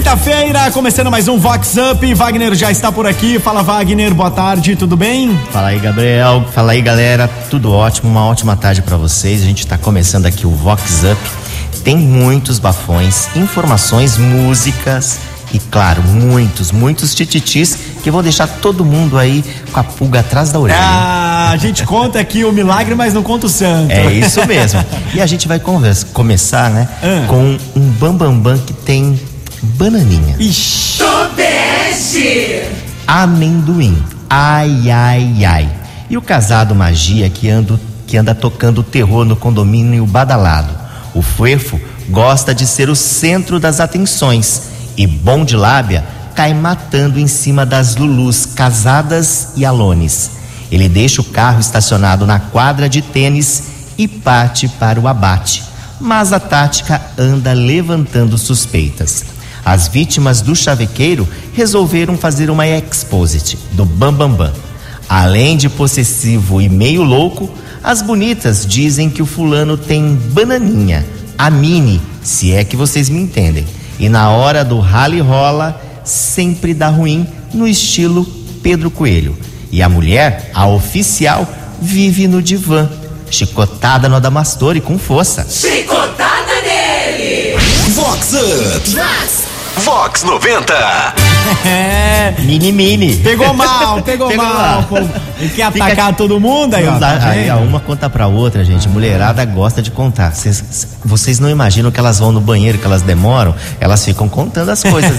Quinta-feira, começando mais um Vox Up. Wagner já está por aqui. Fala, Wagner. Boa tarde, tudo bem? Fala aí, Gabriel. Fala aí, galera. Tudo ótimo. Uma ótima tarde para vocês. A gente está começando aqui o Vox Up. Tem muitos bafões, informações, músicas e, claro, muitos, muitos tititis que vão deixar todo mundo aí com a pulga atrás da orelha. Ah, a gente conta aqui o milagre, mas não conta o santo. É isso mesmo. E a gente vai conversa, começar, né, Ah. com um bambambam bam, bam que tem bananinha. Ixi. Tobeste! amendoim. Ai, ai, ai. E o casado magia que, ando, que anda tocando terror no condomínio badalado. O Fuefo gosta de ser o centro das atenções. E bom de lábia cai matando em cima das Lulus casadas e alones. Ele deixa o carro estacionado na quadra de tênis e parte para o abate. Mas a tática anda levantando suspeitas. As vítimas do chavequeiro resolveram fazer uma exposit do Bambambam. Bam, Bam. Além de possessivo e meio louco, as bonitas dizem que o fulano tem bananinha, a mini, se é que vocês me entendem. E na hora do rally rola, sempre dá ruim no estilo Pedro Coelho. E a mulher, a oficial, vive no divã, chicotada no Adamastor com força. Chicotada nele! Vox Up. Vox 90. É. Mini mini. Pegou mal, pegou, Pegou mal. mal. quer Fica- atacar todo mundo aí, ó. Tá aí uma conta pra outra, gente. Mulherada gosta de contar. Vocês, vocês não imaginam que elas vão no banheiro, que elas demoram, elas ficam contando as coisas.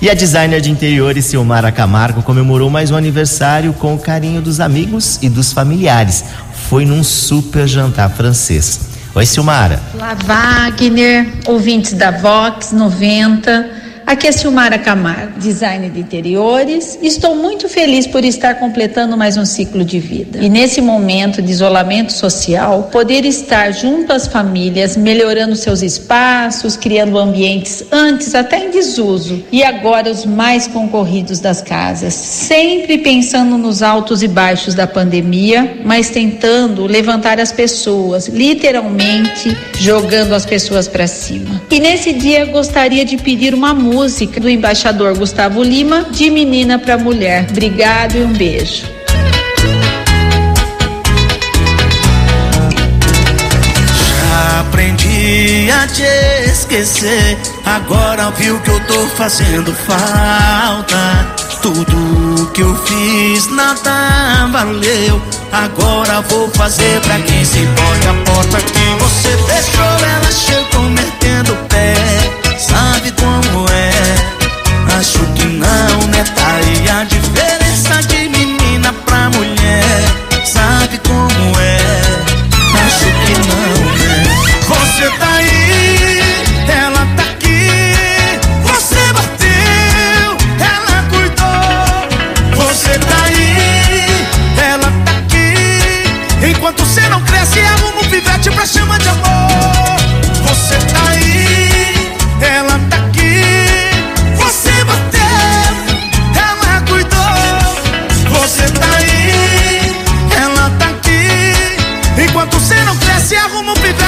e a designer de interiores Silmara Camargo comemorou mais um aniversário com o carinho dos amigos e dos familiares. Foi num super jantar francês. Oi, Silmara. Olá, Wagner, ouvintes da Vox 90. Aqui é Silmara Camargo, designer de interiores. Estou muito feliz por estar completando mais um ciclo de vida. E nesse momento de isolamento social, poder estar junto às famílias, melhorando seus espaços, criando ambientes antes até em desuso e agora os mais concorridos das casas. Sempre pensando nos altos e baixos da pandemia, mas tentando levantar as pessoas, literalmente jogando as pessoas para cima. E nesse dia gostaria de pedir uma música do embaixador Gustavo Lima, de menina para mulher. Obrigado e um beijo. Aprendi a te esquecer. Agora viu que eu tô fazendo falta. Tudo que eu fiz nada valeu. Agora vou fazer pra quem se importa. A porta que você fechou, ela chegou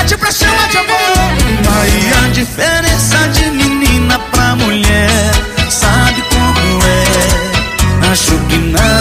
pede pra chamar de amor. Aí a diferença de menina pra mulher, sabe como é? Acho que não.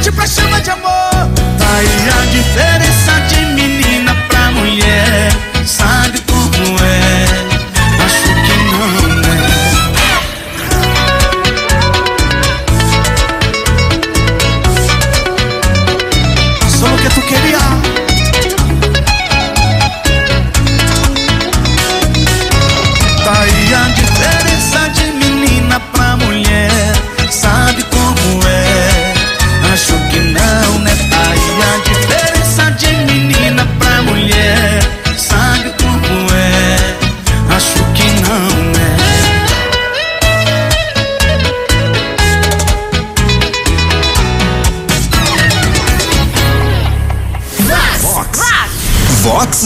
noite pra chama de amor. Tá aí a diferença de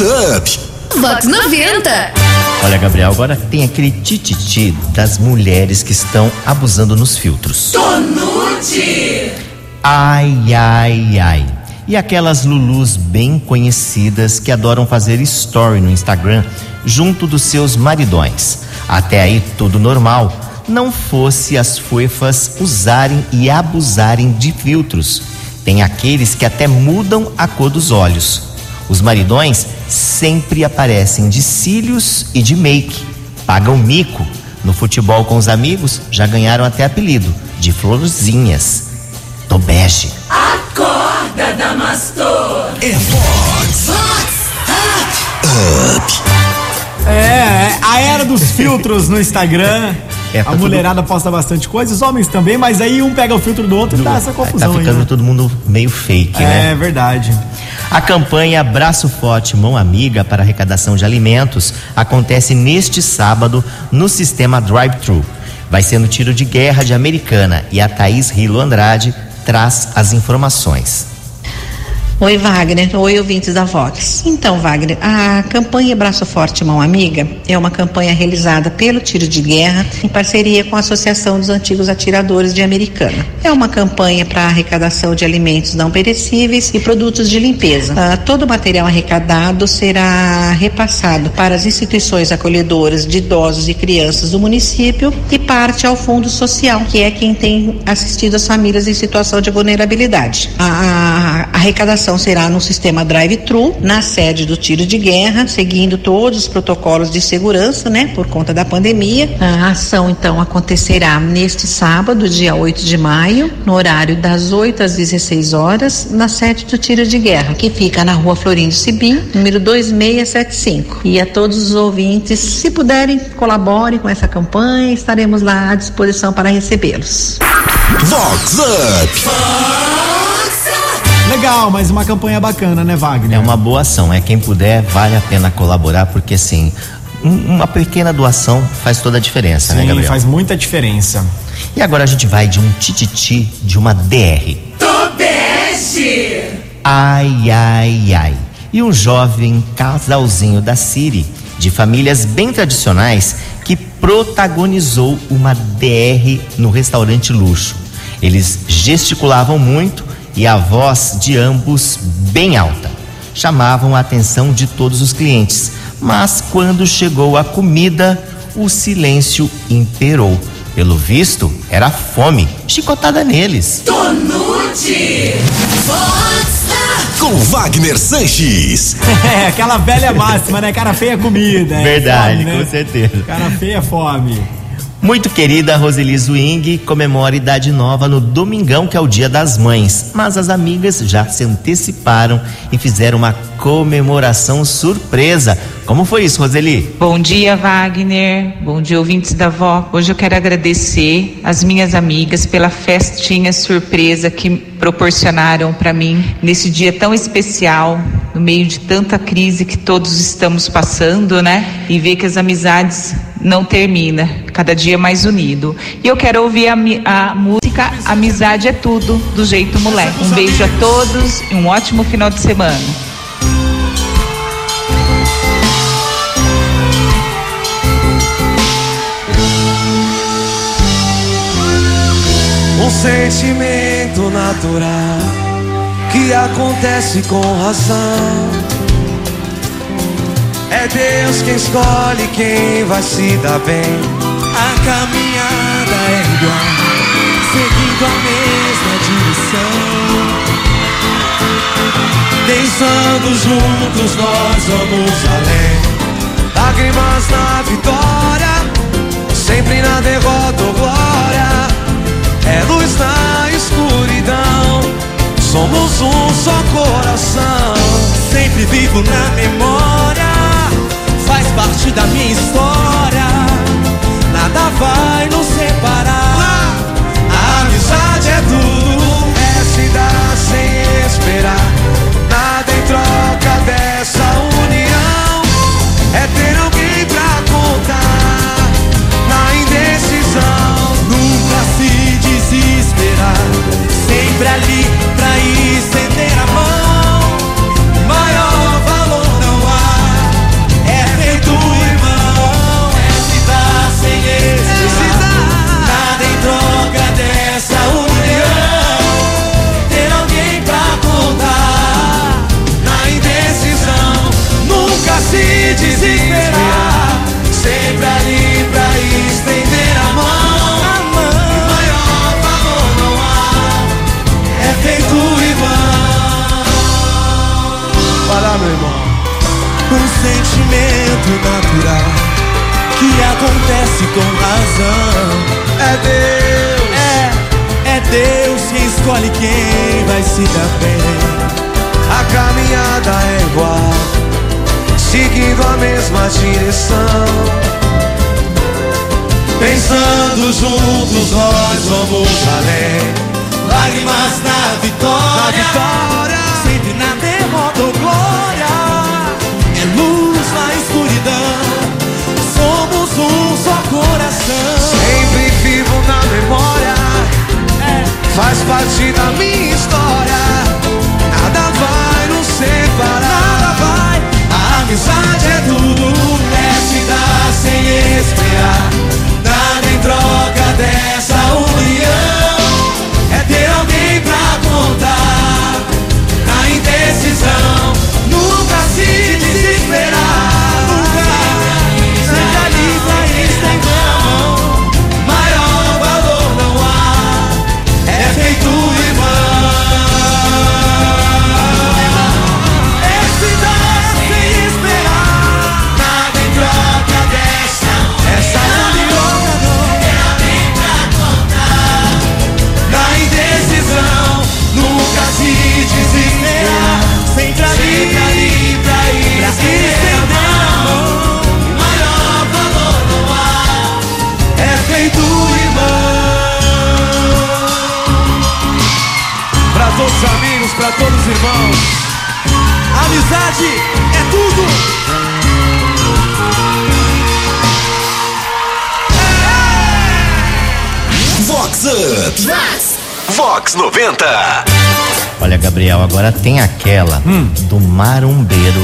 Up. Vox 90. Olha, Gabriel, agora tem aquele tititi das mulheres que estão abusando nos filtros. Tonute. Ai, ai, ai. E aquelas Lulus bem conhecidas que adoram fazer story no Instagram junto dos seus maridões. Até aí tudo normal. Não fosse as fuefas usarem e abusarem de filtros. Tem aqueles que até mudam a cor dos olhos. Os maridões sempre aparecem de cílios e de make. Pagam mico. No futebol com os amigos já ganharam até apelido de florzinhas. Do bege. Acorda, Damastor. É Vox É, é, a era dos filtros no Instagram. É, tá a mulherada posta bastante coisa, os homens também, mas aí um pega o filtro do outro e dá essa confusão tá aí. ficando né? todo mundo meio fake, né? É verdade. A campanha Abraço Forte Mão Amiga para arrecadação de alimentos acontece neste sábado no sistema Drive-Thru. Vai ser no tiro de guerra de Americana e a Thaís Rilo Andrade traz as informações. Oi, Wagner. Oi, ouvintes da Vox. Então, Wagner, a campanha Braço Forte Mão Amiga é uma campanha realizada pelo Tiro de Guerra em parceria com a Associação dos Antigos Atiradores de Americana. É uma campanha para arrecadação de alimentos não perecíveis e produtos de limpeza. Ah, todo o material arrecadado será repassado para as instituições acolhedoras de idosos e crianças do município e parte ao Fundo Social, que é quem tem assistido as famílias em situação de vulnerabilidade. A, a- a arrecadação será no sistema drive-thru, na sede do tiro de guerra, seguindo todos os protocolos de segurança, né, por conta da pandemia. A ação, então, acontecerá neste sábado, dia 8 de maio, no horário das 8 às 16 horas, na sede do tiro de guerra, que fica na rua Florindo Sibim, número 2675. E a todos os ouvintes, se puderem, colaborem com essa campanha, estaremos lá à disposição para recebê-los. Vox Up. Legal, mas uma campanha bacana, né, Wagner? É uma boa ação, é quem puder, vale a pena colaborar, porque assim, um- uma pequena doação faz toda a diferença, né, Sim, Gabriel? faz muita diferença. E agora a gente vai de um tititi de uma DR. Tobeste. Ai, ai, ai. E um jovem casalzinho da Siri, de famílias bem tradicionais, que protagonizou uma DR no restaurante luxo. Eles gesticulavam muito e a voz de ambos bem alta. Chamavam a atenção de todos os clientes, mas quando chegou a comida, o silêncio imperou. Pelo visto, era fome, chicotada neles. Tonute. Com Wagner Sanches. É, aquela velha máxima, né? Cara feia é comida. é Verdade, fome, né? com certeza. Cara feia é fome. Muito querida Roseli Zwing comemora idade nova no domingão, que é o dia das mães. Mas as amigas já se anteciparam e fizeram uma comemoração surpresa. Como foi isso, Roseli? Bom dia, Wagner. Bom dia, ouvintes da Vó. Hoje eu quero agradecer as minhas amigas pela festinha surpresa que proporcionaram para mim nesse dia tão especial, no meio de tanta crise que todos estamos passando, né? E ver que as amizades não termina, cada dia mais unido. E eu quero ouvir a, a música Amizade é Tudo, do jeito moleque. Um beijo a todos e um ótimo final de semana. Um sentimento natural que acontece com razão. É Deus quem escolhe quem vai se dar bem. A caminhada é igual, seguindo a mesma direção. Pensando juntos nós vamos além. Lágrimas vivo na memória. Faz parte da minha história. Nada vai nos separar. Com razão. É Deus, é, é Deus quem escolhe quem vai se dar bem. A caminhada é igual, seguindo a mesma direção. Pensando juntos nós vamos além Lágrimas na vitória, Sempre na coração. Sempre vivo na memória. Faz parte da minha história. Nada vai Vox. Vox 90. Olha, Gabriel, agora tem aquela do marumbeiro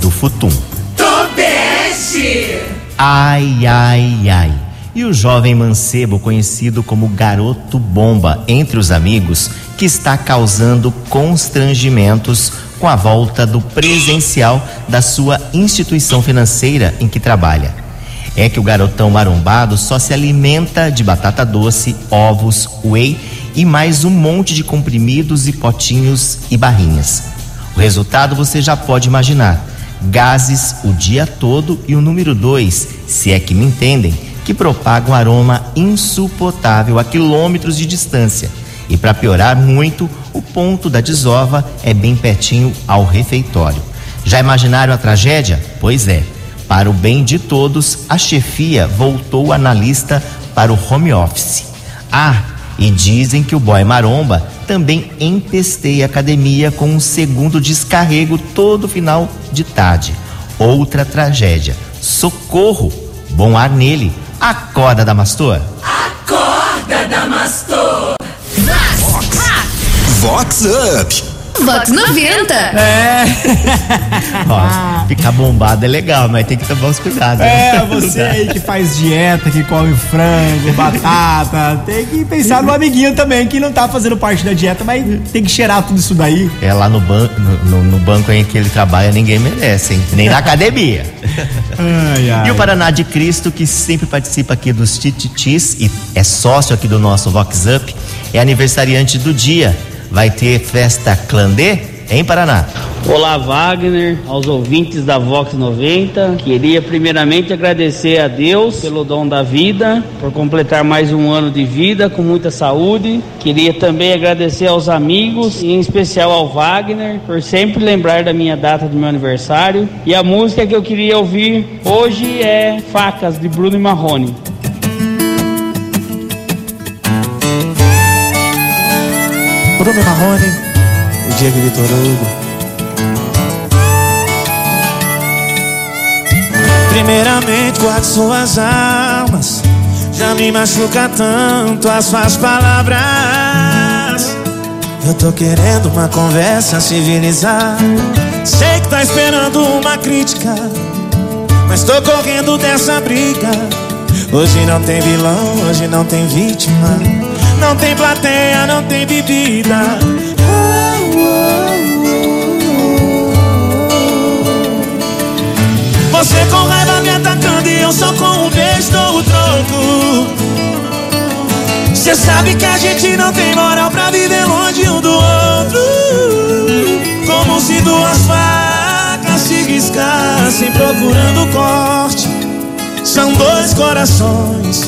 do Futum. Tobeste. Ai, ai, ai. E o jovem mancebo, conhecido como Garoto Bomba entre os amigos, que está causando constrangimentos com a volta do presencial da sua instituição financeira em que trabalha. É que o garotão marombado só se alimenta de batata doce, ovos, whey e mais um monte de comprimidos e potinhos e barrinhas. O resultado você já pode imaginar: gases o dia todo e o número dois, se é que me entendem, que propaga um aroma insuportável a quilômetros de distância. E para piorar muito, o ponto da desova é bem pertinho ao refeitório. Já imaginaram a tragédia? Pois é. Para o bem de todos, a chefia voltou analista para o home office. Ah, e dizem que o boy maromba também empesteia a academia com um segundo descarrego todo final de tarde. Outra tragédia. Socorro! Bom ar nele. Acorda, Damastor. Acorda, Damastor. Vox Up. Vox 90. É. Ó, ficar bombado é legal, mas tem que tomar os cuidados. né? É, você aí que faz dieta, que come frango, batata, tem que pensar no amiguinho também que não tá fazendo parte da dieta, mas tem que cheirar tudo isso daí. É lá no, ban no, no- no banco em que ele trabalha, ninguém merece, hein? Nem na academia. Ai, ai. E o Paraná de Cristo, que sempre participa aqui dos Tititis e é sócio aqui do nosso Vox Up, é aniversariante do dia. Vai ter festa clandê em Paraná. Olá, Wagner, aos ouvintes da Vox 90. Queria primeiramente agradecer a Deus pelo dom da vida, por completar mais um ano de vida com muita saúde. Queria também agradecer aos amigos, e em especial ao Wagner, por sempre lembrar da minha data do meu aniversário. E a música que eu queria ouvir hoje é Facas, de Bruno e Marrone. Bruno Marrone, o dia que Vitor Hugo. Primeiramente, guarde suas almas. Já me machuca tanto as suas palavras. Eu tô querendo uma conversa civilizada. Sei que tá esperando uma crítica. Mas tô correndo dessa briga. Hoje não tem vilão, hoje não tem vítima. Não tem plateia, não tem bebida. Você com raiva me atacando e eu só com um beijo dou o troco. Cê sabe que a gente não tem moral pra viver longe um do outro. Como se duas facas se riscassem. procurando corte. São dois corações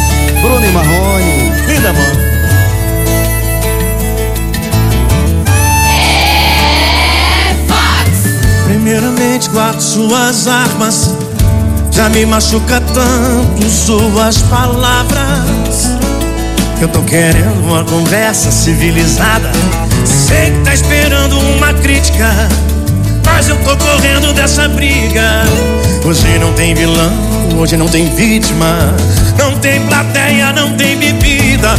Bruno e Marrone. Linda, mano. Primeiramente guardo suas armas Já me machuca tanto suas palavras Eu tô querendo uma conversa civilizada Sei que tá esperando uma crítica Mas eu tô correndo dessa briga Hoje não tem vilão, hoje não tem vítima Não tem plateia, não tem bebida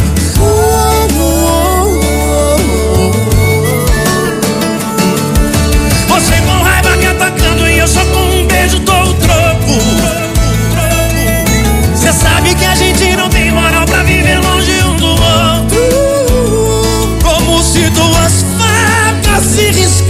Você com raiva me atacando e eu só com um beijo dou o troco. Você sabe que a gente não tem moral pra viver longe um do outro. Como se duas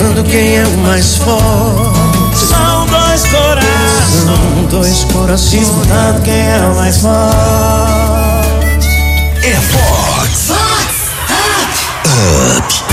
disputando quem é o mais forte. São dois corações. São dois corações disputando quem é o mais forte. É Fox. Up.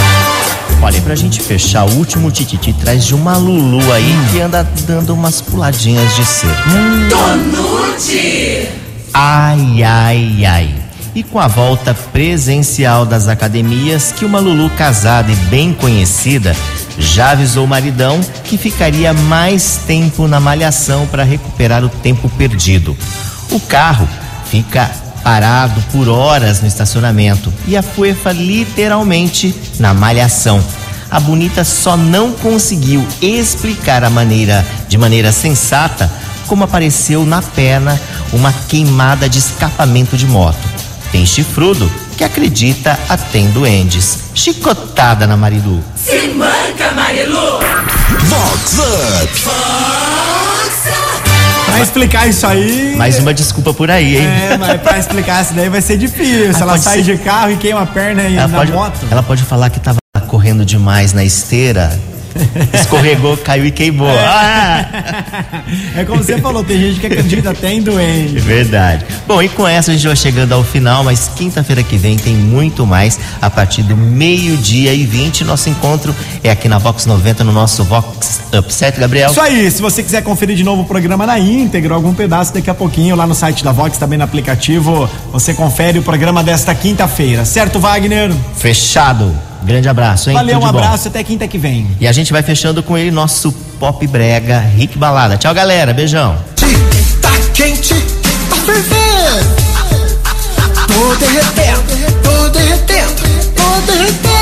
Olha, e pra gente fechar, o último Tititi traz de uma Lulu aí que anda dando umas puladinhas de ser. Hum. Tonute! Ai, ai, ai. E com a volta presencial das academias, que uma Lulu casada e bem conhecida já avisou o maridão que ficaria mais tempo na malhação para recuperar o tempo perdido. O carro fica parado por horas no estacionamento e a Fuefa literalmente na malhação. A bonita só não conseguiu explicar a maneira, de maneira sensata, como apareceu na perna uma queimada de escapamento de moto. Tem chifrudo que acredita a tem duendes. Chicotada na Marilu. Se manca, Marilu! Vox Up. Pra explicar isso aí. Mais uma desculpa por aí, hein? É, mas pra explicar isso daí vai ser difícil. Ah, ela pode sai ser. de carro e queima a perna e Ela na pode, moto. ela pode falar que tava correndo demais na esteira, escorregou, caiu e queimou. Ah! É como você falou, tem gente que acredita até em É doente. verdade. Bom, e com essa a gente vai chegando ao final, mas quinta-feira que vem tem muito mais a partir do meio-dia e 20. Nosso encontro é aqui na Vox 90, no nosso Vox Up, certo, Gabriel? Isso aí, se você quiser conferir de novo o programa na íntegra, algum pedaço daqui a pouquinho, lá no site da Vox, também no aplicativo, você confere o programa desta quinta-feira, certo, Wagner? Fechado. Grande abraço, hein? Valeu, Tudo um de bom. abraço até quinta que vem. E a gente vai fechando com ele, nosso pop brega, Rick Balada. Tchau, galera. Beijão. Tá quente, tá fervendo. Tô derretendo, tô derretendo, tô derretendo.